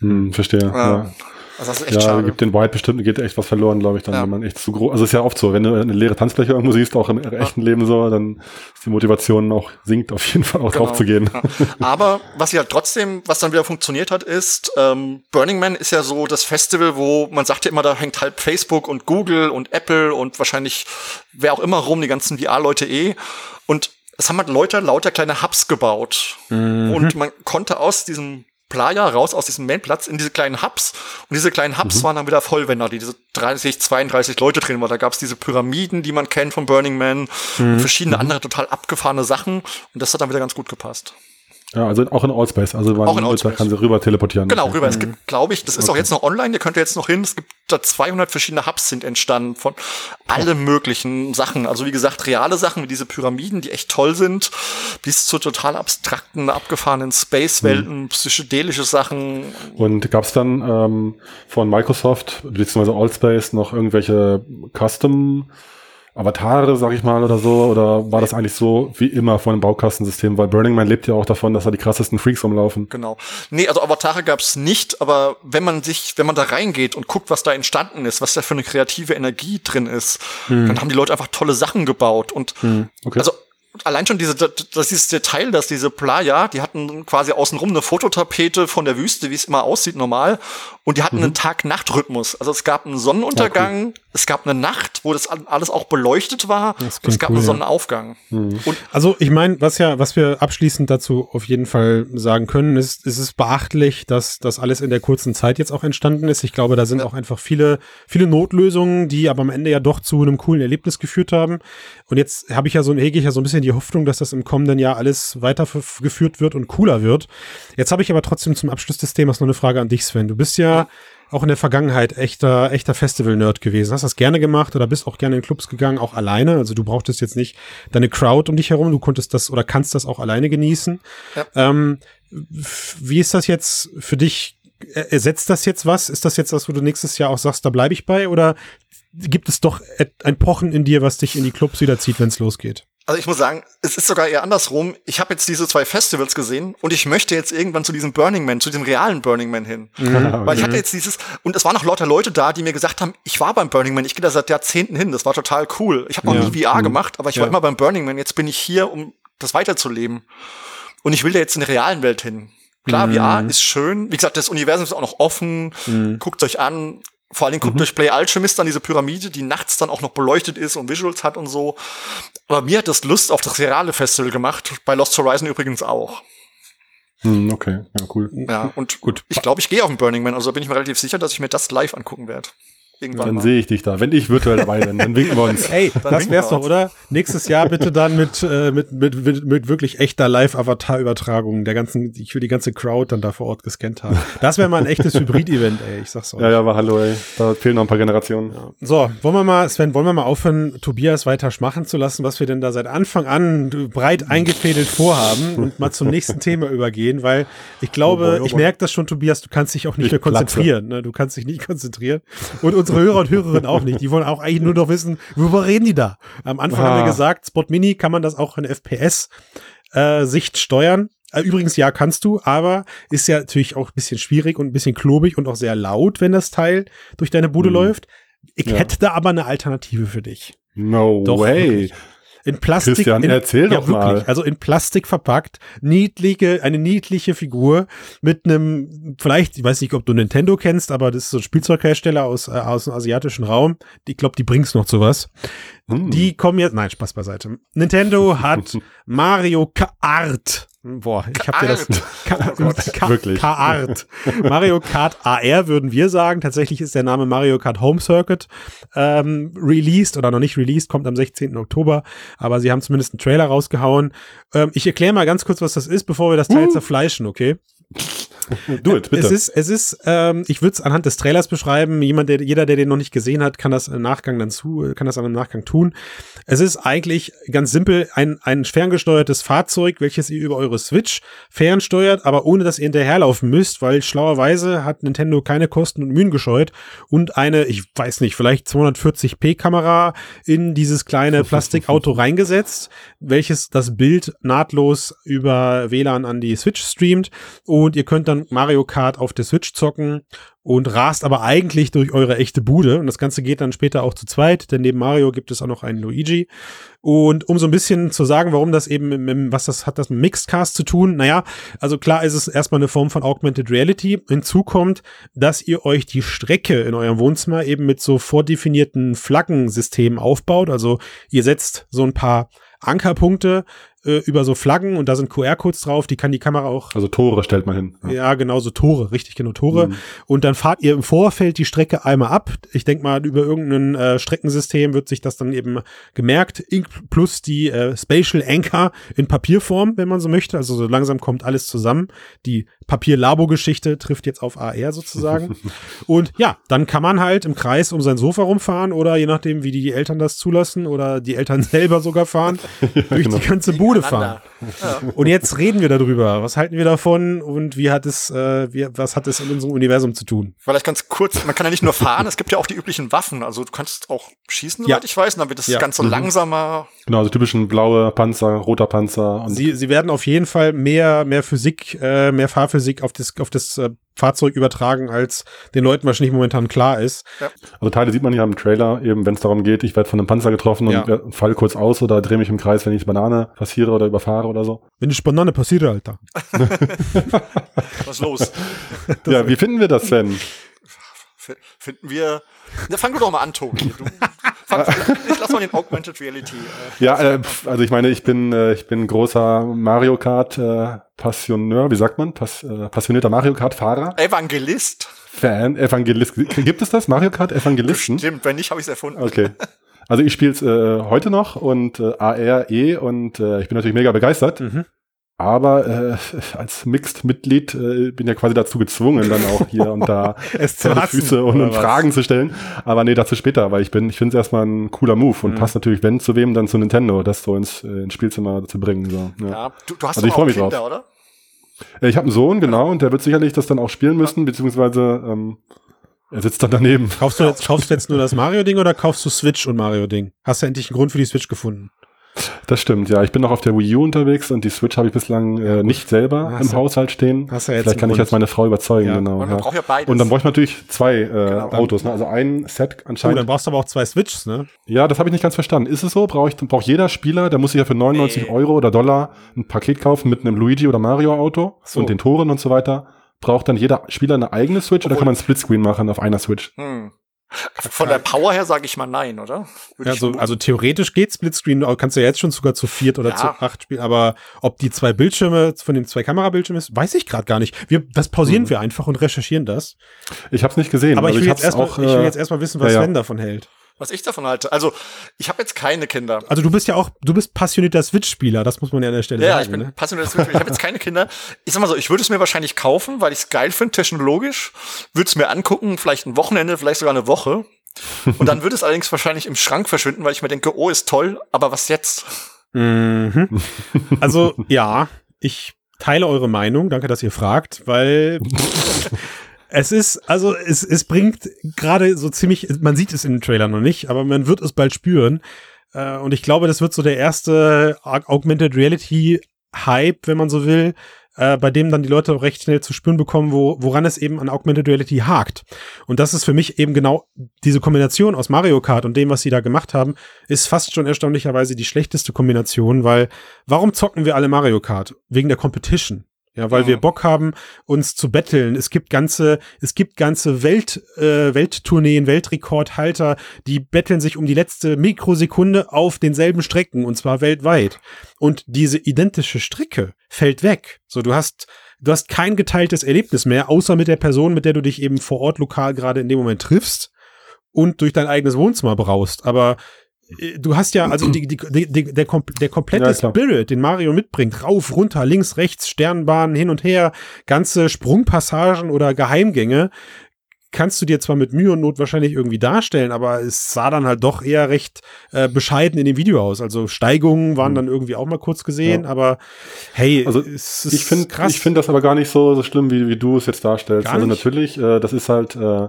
Hm, verstehe. Ja. Also das ist echt ja, schade. gibt den White bestimmt, geht echt was verloren, glaube ich, dann, ja. wenn man echt zu groß, also ist ja oft so, wenn du eine leere Tanzfläche irgendwo siehst, auch im echten Leben so, dann ist die Motivation auch sinkt auf jeden Fall auch genau. drauf zu gehen. Ja.
Aber was sie halt trotzdem, was dann wieder funktioniert hat, ist, ähm, Burning Man ist ja so das Festival, wo man sagt ja immer, da hängt halb Facebook und Google und Apple und wahrscheinlich wer auch immer rum, die ganzen VR-Leute eh. Und es haben halt Leute lauter kleine Hubs gebaut. Mhm. Und man konnte aus diesem Playa raus aus diesem Mainplatz in diese kleinen Hubs. Und diese kleinen Hubs mhm. waren dann wieder voll, wenn da diese 30, 32 Leute drin waren. Da gab es diese Pyramiden, die man kennt von Burning Man mhm. und verschiedene mhm. andere total abgefahrene Sachen. Und das hat dann wieder ganz gut gepasst.
Ja, also auch in Allspace. Also man auch in Allspace. kann sie rüber teleportieren.
Genau, rüber. Mhm. Es gibt, glaube ich, das ist okay. auch jetzt noch online. Ihr könnt jetzt noch hin. Es gibt da 200 verschiedene Hubs sind entstanden von alle möglichen Sachen. Also wie gesagt, reale Sachen wie diese Pyramiden, die echt toll sind, bis zu total abstrakten, abgefahrenen Space-Welten, mhm. psychedelische Sachen.
Und gab es dann ähm, von Microsoft beziehungsweise Allspace noch irgendwelche Custom Avatare, sag ich mal, oder so? Oder war das eigentlich so wie immer von einem Baukastensystem? Weil Burning Man lebt ja auch davon, dass da die krassesten Freaks rumlaufen.
Genau. Nee, also Avatare gab's nicht, aber wenn man sich, wenn man da reingeht und guckt, was da entstanden ist, was da für eine kreative Energie drin ist, hm. dann haben die Leute einfach tolle Sachen gebaut. Und hm. okay. also allein schon diese, das, dieses Detail, dass diese Playa, die hatten quasi außenrum eine Fototapete von der Wüste, wie es immer aussieht normal, und die hatten mhm. einen Tag-Nacht-Rhythmus. Also es gab einen Sonnenuntergang, ja, cool. es gab eine Nacht, wo das alles auch beleuchtet war, und es gab cool, einen Sonnenaufgang.
Ja. Mhm. also ich meine, was ja, was wir abschließend dazu auf jeden Fall sagen können, ist, ist es beachtlich, dass das alles in der kurzen Zeit jetzt auch entstanden ist. Ich glaube, da sind ja. auch einfach viele, viele Notlösungen, die aber am Ende ja doch zu einem coolen Erlebnis geführt haben. Und jetzt habe ich ja so, hege ich ja so ein bisschen die Hoffnung, dass das im kommenden Jahr alles weitergeführt wird und cooler wird. Jetzt habe ich aber trotzdem zum Abschluss des Themas noch eine Frage an dich, Sven. Du bist ja auch in der Vergangenheit echter, echter Festival-Nerd gewesen. Hast das gerne gemacht oder bist auch gerne in Clubs gegangen, auch alleine? Also du brauchtest jetzt nicht deine Crowd um dich herum, du konntest das oder kannst das auch alleine genießen. Ja. Ähm, wie ist das jetzt für dich? Ersetzt das jetzt was? Ist das jetzt was, wo du nächstes Jahr auch sagst, da bleibe ich bei? Oder gibt es doch ein Pochen in dir, was dich in die Clubs wieder zieht, wenn es losgeht?
Also ich muss sagen, es ist sogar eher andersrum. Ich habe jetzt diese zwei Festivals gesehen und ich möchte jetzt irgendwann zu diesem Burning Man, zu diesem realen Burning Man hin. Mhm. Weil ich hatte jetzt dieses, und es waren noch lauter Leute da, die mir gesagt haben, ich war beim Burning Man, ich gehe da seit Jahrzehnten hin, das war total cool. Ich habe noch ja. nie VR mhm. gemacht, aber ich ja. war immer beim Burning Man, jetzt bin ich hier, um das weiterzuleben. Und ich will da jetzt in der realen Welt hin. Klar, mhm. VR ist schön. Wie gesagt, das Universum ist auch noch offen. Mhm. Guckt euch an. Vor allen Dingen guckt mhm. durch Play Alchemist an diese Pyramide, die nachts dann auch noch beleuchtet ist und Visuals hat und so. Aber mir hat das Lust auf das reale Festival gemacht, bei Lost Horizon übrigens auch.
Hm, okay, ja, cool.
Ja, und gut. Ich glaube, ich gehe auf den Burning Man, also bin ich mir relativ sicher, dass ich mir das live angucken werde.
Irgendwann dann sehe ich dich da. Wenn ich virtuell dabei bin, dann winken wir uns.
Ey, das wär's doch, oder? Nächstes Jahr bitte dann mit, äh, mit, mit, mit, mit wirklich echter Live-Avatar-Übertragung der ganzen, ich will die ganze Crowd dann da vor Ort gescannt haben. Das wäre mal ein echtes Hybrid-Event, ey. Ich sag's euch.
Ja, ja, aber hallo, ey. Da fehlen noch ein paar Generationen. Ja.
So, wollen wir mal, Sven, wollen wir mal aufhören, Tobias weiter schmachen zu lassen, was wir denn da seit Anfang an breit eingefädelt vorhaben und mal zum nächsten Thema übergehen, weil ich glaube, oh boy, oh boy. ich merke das schon, Tobias, du kannst dich auch nicht ich mehr konzentrieren. Ne? Du kannst dich nicht konzentrieren. Und unsere Hörer und Hörerinnen auch nicht. Die wollen auch eigentlich nur noch wissen, worüber reden die da? Am Anfang ah. haben wir gesagt, Spot Mini kann man das auch in FPS äh, Sicht steuern. Äh, übrigens, ja, kannst du, aber ist ja natürlich auch ein bisschen schwierig und ein bisschen klobig und auch sehr laut, wenn das Teil durch deine Bude hm. läuft. Ich ja. hätte da aber eine Alternative für dich.
No Doch, way. Wirklich
in Plastik.
Christian,
in,
erzähl ja, doch wirklich, mal.
Also in Plastik verpackt, niedliche, eine niedliche Figur mit einem, vielleicht, ich weiß nicht, ob du Nintendo kennst, aber das ist so ein Spielzeughersteller aus, äh, aus dem asiatischen Raum. Ich glaube, die bringt's noch zu was. Hm. Die kommen jetzt, nein, Spaß beiseite. Nintendo hat *laughs* Mario Kart Boah, ich habe dir das.
Ka *laughs* Wirklich.
Kart. Mario Kart AR würden wir sagen. Tatsächlich ist der Name Mario Kart Home Circuit ähm, released oder noch nicht released, kommt am 16. Oktober. Aber sie haben zumindest einen Trailer rausgehauen. Ähm, ich erkläre mal ganz kurz, was das ist, bevor wir das Teil uh. zerfleischen, okay? *laughs*
Do it, bitte.
Es ist, es ist, ähm, ich würde es anhand des Trailers beschreiben. Jemand, der, jeder, der den noch nicht gesehen hat, kann das im Nachgang dann zu, kann das dann im Nachgang tun. Es ist eigentlich ganz simpel ein, ein ferngesteuertes Fahrzeug, welches ihr über eure Switch fernsteuert, aber ohne dass ihr hinterherlaufen müsst, weil schlauerweise hat Nintendo keine Kosten und Mühen gescheut und eine, ich weiß nicht, vielleicht 240p Kamera in dieses kleine Plastikauto reingesetzt, welches das Bild nahtlos über WLAN an die Switch streamt und ihr könnt dann Mario Kart auf der Switch zocken und rast aber eigentlich durch eure echte Bude. Und das Ganze geht dann später auch zu zweit, denn neben Mario gibt es auch noch einen Luigi. Und um so ein bisschen zu sagen, warum das eben, im, im, was das hat das mit Mixedcast zu tun? Naja, also klar ist es erstmal eine Form von Augmented Reality. Hinzu kommt, dass ihr euch die Strecke in eurem Wohnzimmer eben mit so vordefinierten Flaggensystemen aufbaut. Also ihr setzt so ein paar Ankerpunkte äh, über so Flaggen und da sind QR-Codes drauf, die kann die Kamera auch.
Also Tore stellt man hin.
Ja, ja genau, so Tore, richtig, genau, Tore. Mhm. Und dann fahrt ihr im Vorfeld die Strecke einmal ab. Ich denke mal, über irgendein äh, Streckensystem wird sich das dann eben gemerkt. Plus die äh, Spatial Anchor in Papierform, wenn man so möchte. Also so langsam kommt alles zusammen. Die Papier-Labo-Geschichte trifft jetzt auf AR sozusagen. *laughs* und ja, dann kann man halt im Kreis um sein Sofa rumfahren oder je nachdem, wie die Eltern das zulassen oder die Eltern *laughs* selber sogar fahren, *laughs* ja, durch genau. die ganze Bude Bude fahren. Ja. Und jetzt reden wir darüber. Was halten wir davon und wie hat es, äh, wie, was hat es in unserem Universum zu tun?
Vielleicht ganz kurz, man kann ja nicht nur fahren, es gibt ja auch die üblichen Waffen. Also du kannst auch schießen, soweit ja. ich weiß, und dann wird das ja. Ganze mhm. langsamer.
Genau, also typischen blaue Panzer, roter Panzer.
Und sie, sie werden auf jeden Fall mehr, mehr Physik, äh, mehr Fahrphysik auf das, auf das äh, Fahrzeug übertragen, als den Leuten wahrscheinlich momentan klar ist.
Ja. Also Teile sieht man ja im Trailer, eben wenn es darum geht, ich werde von einem Panzer getroffen ja. und äh, fall kurz aus oder drehe mich im Kreis, wenn ich Banane passiere oder überfahre oder so.
Wenn ich Banane passiere, Alter. *laughs*
Was ist los?
ja, wie finden wir das denn?
Finden wir. Na, fang du doch mal an, Tobi. Du, ich lass mal den Augmented Reality.
Äh, ja, äh, also ich meine, ich bin, äh, ich bin großer Mario Kart äh, Passioneur, wie sagt man? Pass, äh, passionierter Mario Kart Fahrer.
Evangelist.
Fan, Evangelist. Gibt es das? Mario Kart Evangelisten?
Stimmt, wenn nicht, habe ich es erfunden.
Okay. Also ich spiele es äh, heute noch und äh, AR, E und äh, ich bin natürlich mega begeistert. Mhm. Aber äh, *laughs* als Mixed-Mitglied äh, bin ja quasi dazu gezwungen, dann auch hier und da *laughs*
es zu hassen,
Füße und, und Fragen zu stellen. Aber nee, dazu später, weil ich bin, ich finde es erstmal ein cooler Move und mhm. passt natürlich, wenn zu wem, dann zu Nintendo, das so ins, äh, ins Spielzimmer zu bringen. So, ja. ja
du, du hast also ich freue mich Kinder, drauf. oder?
Äh, ich habe einen Sohn, genau, und der wird sicherlich das dann auch spielen müssen, beziehungsweise ähm, er sitzt dann daneben.
Kaufst du jetzt, *laughs* kaufst du jetzt nur das Mario-Ding oder kaufst du Switch und Mario-Ding? Hast du endlich einen Grund für die Switch gefunden?
Das stimmt, ja. Ich bin noch auf der Wii U unterwegs und die Switch habe ich bislang äh, nicht selber hast im du, Haushalt stehen. Hast du jetzt Vielleicht kann ich jetzt meine Frau überzeugen, ja. genau.
Und, ja. ja beides.
und dann brauche ich natürlich zwei äh, genau. Autos, ne? also ein Set anscheinend. Oh,
dann brauchst du aber auch zwei Switches, ne?
Ja, das habe ich nicht ganz verstanden. Ist es so? Braucht brauch jeder Spieler, der muss sich ja für 99 nee. Euro oder Dollar ein Paket kaufen mit einem Luigi oder Mario Auto so. und den Toren und so weiter. Braucht dann jeder Spieler eine eigene Switch Obwohl, oder kann man Splitscreen machen auf einer Switch? Hm.
Von der Power her sage ich mal nein, oder?
Ja, also, also theoretisch geht Splitscreen, kannst du ja jetzt schon sogar zu viert oder ja. zu acht spielen, aber ob die zwei Bildschirme von den zwei Kamerabildschirmen ist, weiß ich gerade gar nicht. Wir, das pausieren mhm. wir einfach und recherchieren das.
Ich habe es nicht gesehen.
Aber ich will, ich jetzt erstmal, auch, ich will jetzt erstmal wissen, was ja, ja. Sven davon hält
was ich davon halte. Also, ich habe jetzt keine Kinder.
Also, du bist ja auch, du bist passionierter Switch-Spieler, das muss man ja an der Stelle
ja,
sagen.
Ja, ich bin ne? passionierter Switch-Spieler. Ich habe jetzt keine Kinder. Ich sag mal so, ich würde es mir wahrscheinlich kaufen, weil ich es geil finde, technologisch. Würde es mir angucken, vielleicht ein Wochenende, vielleicht sogar eine Woche. Und dann würde es allerdings wahrscheinlich im Schrank verschwinden, weil ich mir denke, oh, ist toll, aber was jetzt?
Mhm. Also, ja, ich teile eure Meinung. Danke, dass ihr fragt, weil *laughs* Es ist, also es, es bringt gerade so ziemlich, man sieht es in den Trailer noch nicht, aber man wird es bald spüren. Äh, und ich glaube, das wird so der erste Augmented Reality Hype, wenn man so will, äh, bei dem dann die Leute auch recht schnell zu spüren bekommen, wo, woran es eben an Augmented Reality hakt. Und das ist für mich eben genau diese Kombination aus Mario Kart und dem, was sie da gemacht haben, ist fast schon erstaunlicherweise die schlechteste Kombination, weil warum zocken wir alle Mario Kart? Wegen der Competition. Ja, weil ja. wir Bock haben, uns zu betteln. Es gibt ganze, es gibt ganze Welt, äh, Welttourneen, Weltrekordhalter, die betteln sich um die letzte Mikrosekunde auf denselben Strecken und zwar weltweit. Und diese identische Strecke fällt weg. So, du hast, du hast kein geteiltes Erlebnis mehr, außer mit der Person, mit der du dich eben vor Ort lokal gerade in dem Moment triffst und durch dein eigenes Wohnzimmer braust. Aber du hast ja, also die, die, die, der, der komplette ja, Spirit, den Mario mitbringt, rauf, runter, links, rechts, Sternbahnen, hin und her, ganze Sprungpassagen oder Geheimgänge, kannst du dir zwar mit Mühe und Not wahrscheinlich irgendwie darstellen, aber es sah dann halt doch eher recht äh, bescheiden in dem Video aus. Also Steigungen waren mhm. dann irgendwie auch mal kurz gesehen, ja. aber hey,
also ich finde ich finde das aber gar nicht so so schlimm, wie, wie du es jetzt darstellst. also natürlich, äh, das ist halt äh,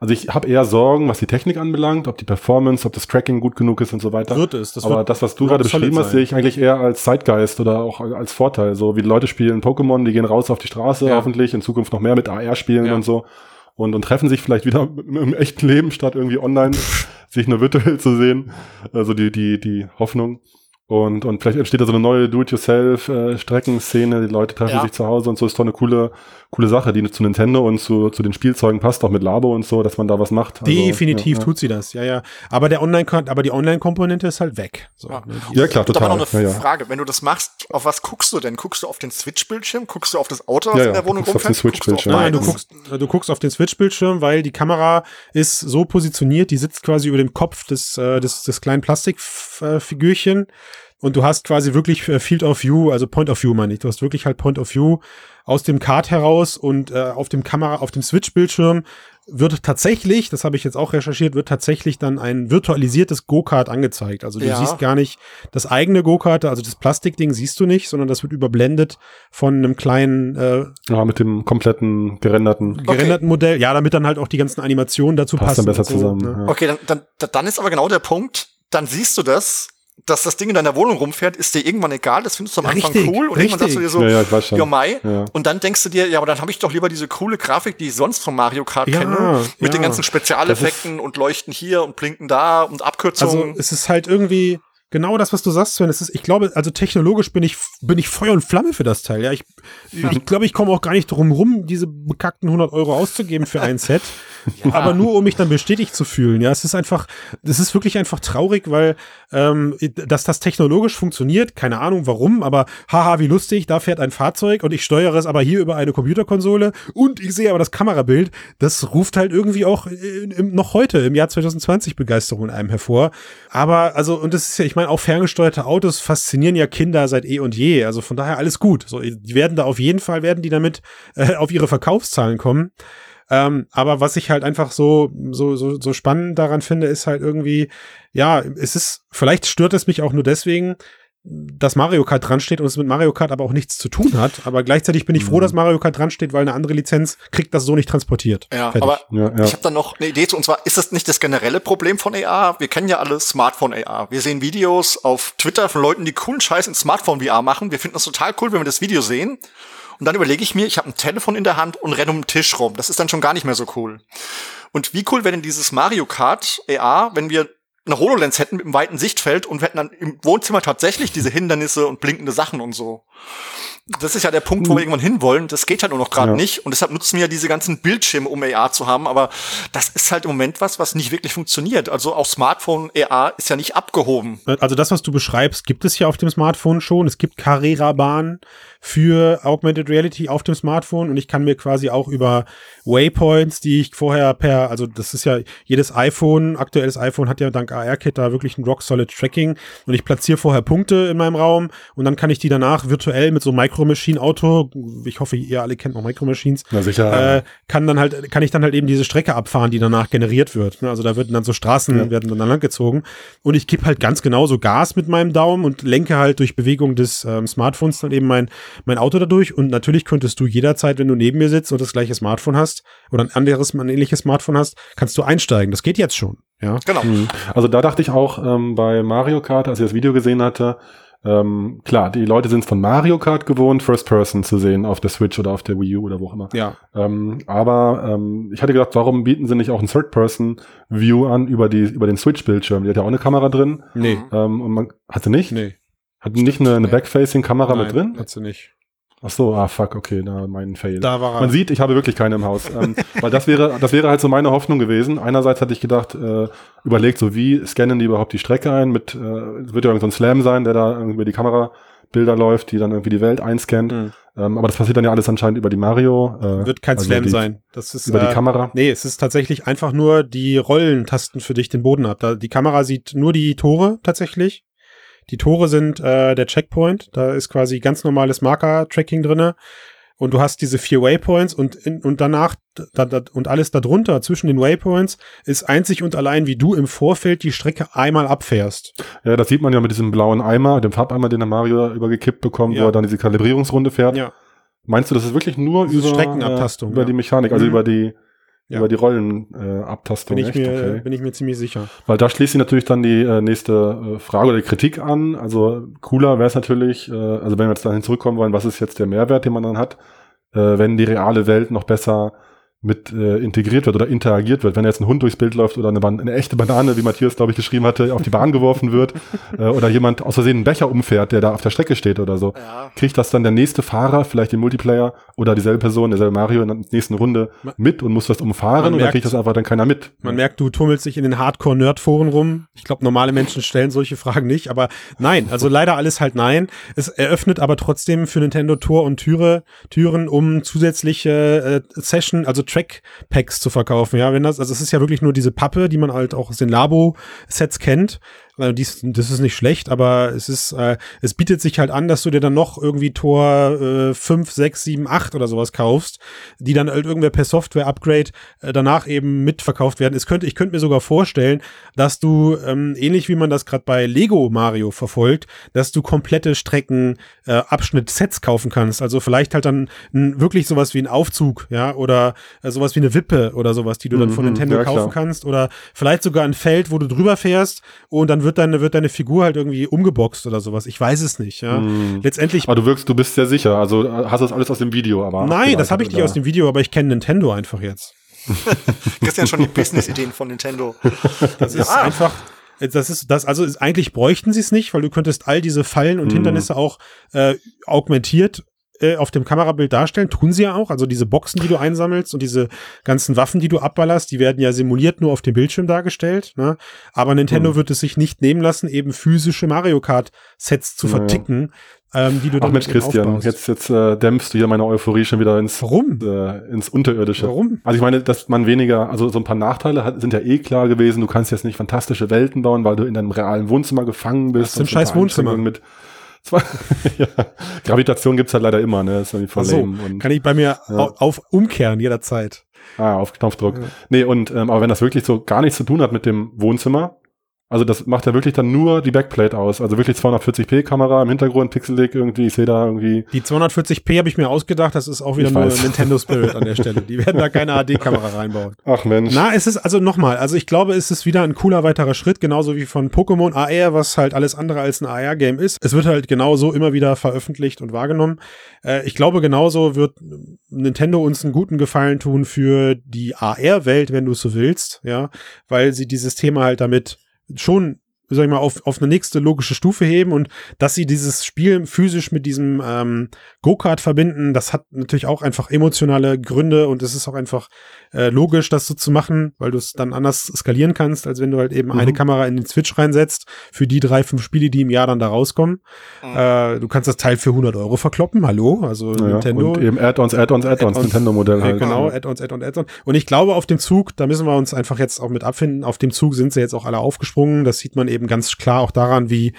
also ich habe eher Sorgen, was die Technik anbelangt, ob die Performance, ob das Tracking gut genug ist und so weiter.
Wird es.
Das Aber das, was du gerade beschrieben hast, sehe ich eigentlich eher als Zeitgeist oder auch als Vorteil. So wie die Leute spielen Pokémon, die gehen raus auf die Straße, ja. hoffentlich in Zukunft noch mehr mit AR spielen ja. und so. Und, und treffen sich vielleicht wieder *laughs* im echten Leben, statt irgendwie online sich nur virtuell zu sehen. Also die, die, die Hoffnung. Und, und vielleicht entsteht da so eine neue Do-it-yourself-Streckenszene, die Leute treffen ja. sich zu Hause und so ist doch eine coole, coole Sache, die zu Nintendo und zu, zu den Spielzeugen passt, auch mit Labo und so, dass man da was macht.
Also, Definitiv ja, ja. tut sie das, ja, ja. Aber der Online, aber die Online-Komponente ist halt weg.
So, ja. ja, klar, total.
Aber noch eine Frage, wenn du das machst, auf was guckst du denn? Guckst du auf den Switch-Bildschirm? Guckst du auf das Auto, was in der Wohnung rumfährt? Auf den
Switch-Bildschirm. Nein, du guckst, du guckst auf den Switch-Bildschirm, weil die Kamera ist so positioniert, die sitzt quasi über dem Kopf des, äh, des, des kleinen Plastikfigürchen. Und du hast quasi wirklich äh, Field of View, also Point of View meine ich. Du hast wirklich halt Point of View aus dem Card heraus und äh, auf dem Kamera, auf dem Switch-Bildschirm wird tatsächlich, das habe ich jetzt auch recherchiert, wird tatsächlich dann ein virtualisiertes Go-Kart angezeigt. Also du ja. siehst gar nicht das eigene Go-Kart, also das Plastikding siehst du nicht, sondern das wird überblendet von einem kleinen
äh, Ja, mit dem kompletten gerenderten
gerenderten okay. Modell. Ja, damit dann halt auch die ganzen Animationen dazu Passt passen.
Dann besser so, zusammen.
Ne? Ja. Okay, dann, dann, dann ist aber genau der Punkt, dann siehst du das dass das Ding in deiner Wohnung rumfährt, ist dir irgendwann egal. Das findest du am Anfang
richtig,
cool. Und
richtig.
irgendwann sagst du dir so,
ja, ja,
ja, Mai. Ja. Und dann denkst du dir, ja, aber dann habe ich doch lieber diese coole Grafik, die ich sonst von Mario Kart ja, kenne. Mit den ganzen Spezialeffekten und Leuchten hier und Blinken da und Abkürzungen.
Also es ist halt irgendwie genau das, was du sagst, Sven. Es ist, ich glaube, also technologisch bin ich, bin ich Feuer und Flamme für das Teil. Ja, ich, ich glaube, ich komme auch gar nicht drum rum, diese bekackten 100 Euro auszugeben für ein Set. *laughs* ja. Aber nur, um mich dann bestätigt zu fühlen. Ja, es ist einfach, es ist wirklich einfach traurig, weil, ähm, dass das technologisch funktioniert, keine Ahnung warum, aber haha, wie lustig, da fährt ein Fahrzeug und ich steuere es aber hier über eine Computerkonsole und ich sehe aber das Kamerabild. Das ruft halt irgendwie auch äh, noch heute, im Jahr 2020 Begeisterung in einem hervor. Aber, also, und das ist ja, ich meine, auch ferngesteuerte Autos faszinieren ja Kinder seit eh und je. Also von daher alles gut. So, die werden da auf jeden Fall, werden die damit äh, auf ihre Verkaufszahlen kommen. Ähm, aber was ich halt einfach so, so, so, so spannend daran finde, ist halt irgendwie, ja, es ist, vielleicht stört es mich auch nur deswegen, dass Mario Kart dran steht und es mit Mario Kart aber auch nichts zu tun hat. Aber gleichzeitig bin ich froh, mhm. dass Mario Kart dran steht, weil eine andere Lizenz kriegt das so nicht transportiert.
Ja, Fertig. aber ja, ja. ich habe da noch eine Idee zu. Und zwar ist das nicht das generelle Problem von AR? Wir kennen ja alle Smartphone AR. Wir sehen Videos auf Twitter von Leuten, die coolen Scheiß in Smartphone VR machen. Wir finden das total cool, wenn wir das Video sehen. Und dann überlege ich mir, ich habe ein Telefon in der Hand und renne um den Tisch rum. Das ist dann schon gar nicht mehr so cool. Und wie cool wäre denn dieses Mario Kart AR, wenn wir eine HoloLens hätten mit einem weiten Sichtfeld und wir hätten dann im Wohnzimmer tatsächlich diese Hindernisse und blinkende Sachen und so. Das ist ja der Punkt, wo wir hm. irgendwann hinwollen. Das geht halt nur noch gerade ja. nicht. Und deshalb nutzen wir ja diese ganzen Bildschirme, um AR zu haben. Aber das ist halt im Moment was, was nicht wirklich funktioniert. Also auch Smartphone AR ist ja nicht abgehoben.
Also das, was du beschreibst, gibt es ja auf dem Smartphone schon. Es gibt Carrera-Bahnen für Augmented Reality auf dem Smartphone und ich kann mir quasi auch über Waypoints, die ich vorher per, also das ist ja jedes iPhone, aktuelles iPhone hat ja dank AR-Kit da wirklich ein Rock-Solid Tracking und ich platziere vorher Punkte in meinem Raum und dann kann ich die danach virtuell mit so Micro Machine Auto, ich hoffe, ihr alle kennt noch Micro Machines,
Na sicher.
Äh, kann dann halt, kann ich dann halt eben diese Strecke abfahren, die danach generiert wird. Ne? Also da werden dann so Straßen, ja. werden dann langgezogen und ich gebe halt ganz genauso Gas mit meinem Daumen und lenke halt durch Bewegung des ähm, Smartphones dann eben mein, mein Auto dadurch und natürlich könntest du jederzeit, wenn du neben mir sitzt und das gleiche Smartphone hast oder ein anderes, ein ähnliches Smartphone hast, kannst du einsteigen. Das geht jetzt schon. Ja,
genau. Mhm. Also da dachte ich auch ähm, bei Mario Kart, als ich das Video gesehen hatte, ähm, klar, die Leute sind von Mario Kart gewohnt, First Person zu sehen auf der Switch oder auf der Wii U oder wo auch immer.
Ja.
Ähm, aber ähm, ich hatte gedacht, warum bieten sie nicht auch ein Third Person View an über die über den Switch Bildschirm? Die hat ja auch eine Kamera drin.
Nee.
Ähm, und man hat sie nicht?
Nee.
Hat nicht eine, eine
Nee.
Backfacing Kamera mit drin?
Hat sie nicht.
Ach so, ah fuck, okay, da mein Fail.
Da war er.
Man sieht, ich habe wirklich keine im Haus. ähm, *laughs* weil das wäre, das wäre halt so meine Hoffnung gewesen. Einerseits hatte ich gedacht, äh, überlegt, so wie scannen die überhaupt die Strecke ein? Mit, äh, es wird ja irgend so ein Slam sein, der da irgendwie über die Kamerabilder läuft, die dann irgendwie die Welt einscannt.
Mhm.
Ähm, aber das passiert dann ja alles anscheinend über die Mario. Äh,
Wird kein
also
Slam
die,
sein. Das ist
Über
äh,
die Kamera.
Nee, es ist tatsächlich einfach nur die Rollentasten für dich den Boden ab. Da, die Kamera sieht nur die Tore tatsächlich. Die Tore sind äh, der Checkpoint. Da ist quasi ganz normales Marker-Tracking drinne. Und du hast diese vier Waypoints und, in, und danach da, da, und alles darunter zwischen den Waypoints ist einzig und allein, wie du im Vorfeld die Strecke einmal abfährst.
Ja, das sieht man ja mit diesem blauen Eimer, dem Farbeimer, den der Mario übergekippt bekommt,
Ja.
wo er dann diese Kalibrierungsrunde fährt.
Ja.
Meinst du, das ist wirklich nur über,
Streckenabtastung,
äh, über
ja.
die Mechanik, also
Mhm.
über die
Ja.
über die Rollenabtastung? Äh,
Bin ich,
echt?
mir,
Okay.
bin ich mir ziemlich sicher.
Weil da schließt sich natürlich dann die äh, nächste äh, Frage oder Kritik an. Also cooler wäre es natürlich, äh, also wenn wir jetzt dahin zurückkommen wollen, was ist jetzt der Mehrwert, den man dann hat, äh, wenn die reale Welt noch besser mit äh, integriert wird oder interagiert wird. Wenn jetzt ein Hund durchs Bild läuft oder eine, Ban eine echte Banane, wie Matthias, glaube ich, geschrieben hatte, auf die Bahn geworfen wird *laughs* äh, oder jemand aus Versehen einen Becher umfährt, der da auf der Strecke steht oder so.
Ja.
Kriegt das dann der nächste Fahrer, vielleicht den Multiplayer oder dieselbe Person, derselbe Mario in der nächsten Runde
Man-
mit und muss das umfahren
Man
oder
merkt-
kriegt das einfach dann keiner mit?
Man merkt, du tummelst dich in den Hardcore-Nerd-Foren rum. Ich glaube, normale Menschen stellen solche Fragen nicht, aber nein, also leider alles halt nein. Es eröffnet aber trotzdem für Nintendo Tor und Türe, Türen, um zusätzliche äh, Session, also Track-Packs zu verkaufen. Ja, wenn das, also es ist ja wirklich nur diese Pappe, die man halt auch aus den Labo-Sets kennt. Also dies, das ist nicht schlecht, aber es ist, äh, es bietet sich halt an, dass du dir dann noch irgendwie Tor äh, 5, 6, 7, 8 oder sowas kaufst, die dann halt irgendwer per Software-Upgrade äh, danach eben mitverkauft werden. Es könnte, ich könnte mir sogar vorstellen, dass du, ähm, ähnlich wie man das gerade bei Lego Mario verfolgt, dass du komplette Strecken, äh, Abschnitt-Sets kaufen kannst. Also vielleicht halt dann n, wirklich sowas wie ein Aufzug, ja, oder äh, sowas wie eine Wippe oder sowas, die du dann von
Mhm,
Nintendo
ja,
kaufen
klar.
kannst. Oder vielleicht sogar ein Feld, wo du drüber fährst und dann wird deine, wird deine Figur halt irgendwie umgeboxt oder sowas. Ich weiß es nicht, ja.
Mhm.
Letztendlich
Aber du wirkst, du bist sehr sicher. Also äh, hast du das alles aus dem Video, aber.
Nein, das habe ich nicht
oder?
aus dem Video, aber ich kenne Nintendo einfach jetzt.
Das sind ja schon die Business-Ideen von Nintendo.
Das ist einfach. Das ist das, also ist, eigentlich bräuchten sie es nicht, weil du könntest all diese Fallen und
Mhm.
Hindernisse auch äh, augmentiert äh, auf dem Kamerabild darstellen. Tun sie ja auch. Also diese Boxen, die du einsammelst und diese ganzen Waffen, die du abballerst, die werden ja simuliert nur auf dem Bildschirm dargestellt. Ne? Aber Nintendo
Mhm.
wird es sich nicht nehmen lassen, eben physische Mario Kart Sets zu verticken, ähm, die du
Ach
dann
Mensch,
eben
Christian,
aufbaust.
jetzt, jetzt äh, dämpfst du hier meine Euphorie schon wieder ins,
Warum?
äh, ins Unterirdische.
Warum?
Also ich meine, dass man weniger, also so ein paar Nachteile hat, sind ja eh klar gewesen. Du kannst jetzt nicht fantastische Welten bauen, weil du in deinem realen Wohnzimmer gefangen bist.
Das ist ein scheiß Wohnzimmer.
Mit *laughs* ja, Gravitation gibt's halt leider immer, ne? Ist irgendwie voll
so, kann ich bei mir
Ja.
au- auf umkehren jederzeit.
ah, auf Knopfdruck.
Ja.
Nee, und ähm, aber wenn das wirklich so gar nichts zu tun hat mit dem Wohnzimmer, also das macht ja wirklich dann nur die Backplate aus. Also wirklich 240p Kamera im Hintergrund, pixelig irgendwie, ich sehe da irgendwie.
Die 240p habe ich mir ausgedacht, das ist auch wieder
Ich
nur
weiß.
Nintendo Spirit an der *laughs* Stelle. Die werden da keine HD-Kamera reinbauen.
Ach Mensch.
Na, es ist also nochmal, also ich glaube, es ist wieder ein cooler weiterer Schritt, genauso wie von Pokémon AR, was halt alles andere als ein AR-Game ist. Es wird halt genauso immer wieder veröffentlicht und wahrgenommen. Äh, ich glaube, genauso wird Nintendo uns einen guten Gefallen tun für die AR-Welt, wenn du es so willst, ja, weil sie dieses Thema halt damit schon sag ich mal, auf, auf eine nächste logische Stufe heben und dass sie dieses Spiel physisch mit diesem ähm, Go-Kart verbinden, das hat natürlich auch einfach emotionale Gründe und es ist auch einfach äh, logisch, das so zu machen, weil du es dann anders skalieren kannst, als wenn du halt eben
Mhm.
eine Kamera in den Switch reinsetzt für die drei, fünf Spiele, die im Jahr dann da rauskommen.
Mhm.
Äh, du kannst das Teil für 100 Euro verkloppen, hallo, also
Ja,
Nintendo.
Und eben Add-ons, Add-ons, Add-ons,
Add-ons.
Nintendo-Modell halt.
genau, Add-ons, Add-ons, Add-ons. Und ich glaube, auf dem Zug, da müssen wir uns einfach jetzt auch mit abfinden, auf dem Zug sind sie jetzt auch alle aufgesprungen. Das sieht man eben ganz klar auch daran, wie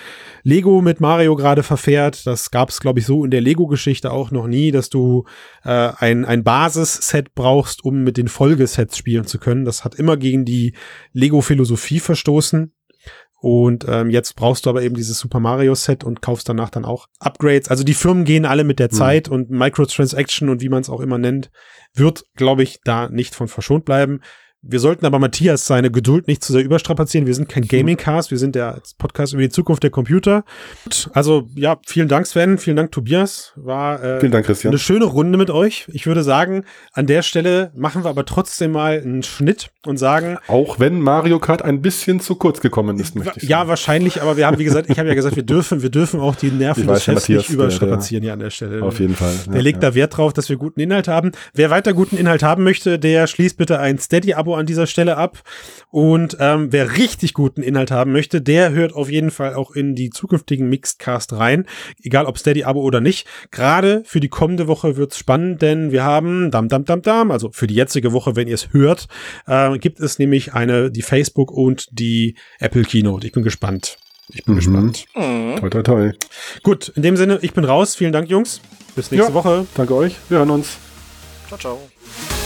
Lego mit Mario gerade verfährt. Das gab es, glaube ich, so in der Lego-Geschichte auch noch nie, dass du äh, ein, ein Basisset brauchst, um mit den Folgesets spielen zu können. Das hat immer gegen die Lego-Philosophie verstoßen. Und ähm, jetzt brauchst du aber eben dieses Super Mario Set und kaufst danach dann auch Upgrades. Also die Firmen gehen alle mit der
Hm.
Zeit und Microtransaction und wie man es auch immer nennt, wird, glaube ich, da nicht von verschont bleiben. Wir sollten aber Matthias seine Geduld nicht zu sehr überstrapazieren. Wir sind kein Gaming-Cast, wir sind der Podcast über die Zukunft der Computer. Also ja, vielen Dank Sven, vielen Dank Tobias. War
äh, vielen Dank, Christian.
eine schöne Runde mit euch. Ich würde sagen, an der Stelle machen wir aber trotzdem mal einen Schnitt und sagen.
Auch wenn Mario Kart ein bisschen zu kurz gekommen ist,
möchte ich sagen. Ja, wahrscheinlich, aber wir haben, wie gesagt, ich habe ja gesagt, wir dürfen, wir dürfen auch die Nerven des Chefs nicht überstrapazieren hier an der Stelle.
Auf jeden Fall.
Der ja, legt ja. da Wert drauf, dass wir guten Inhalt haben. Wer weiter guten Inhalt haben möchte, der schließt bitte ein Steady-Abo an dieser Stelle ab. Und ähm, wer richtig guten Inhalt haben möchte, der hört auf jeden Fall auch in die zukünftigen Mixedcast rein. Egal ob Steady-Abo oder nicht. Gerade für die kommende Woche wird's spannend, denn wir haben, dam, dam, dam, dam, also für die jetzige Woche, wenn ihr es hört, äh, gibt es nämlich eine, die Facebook und die Apple Keynote. Ich bin gespannt. Ich bin mhm. gespannt.
Mhm. Toi, toi, toi.
Gut, in dem Sinne, ich bin raus. Vielen Dank, Jungs. Bis nächste ja, Woche.
Danke euch. Wir hören uns.
Ciao, ciao.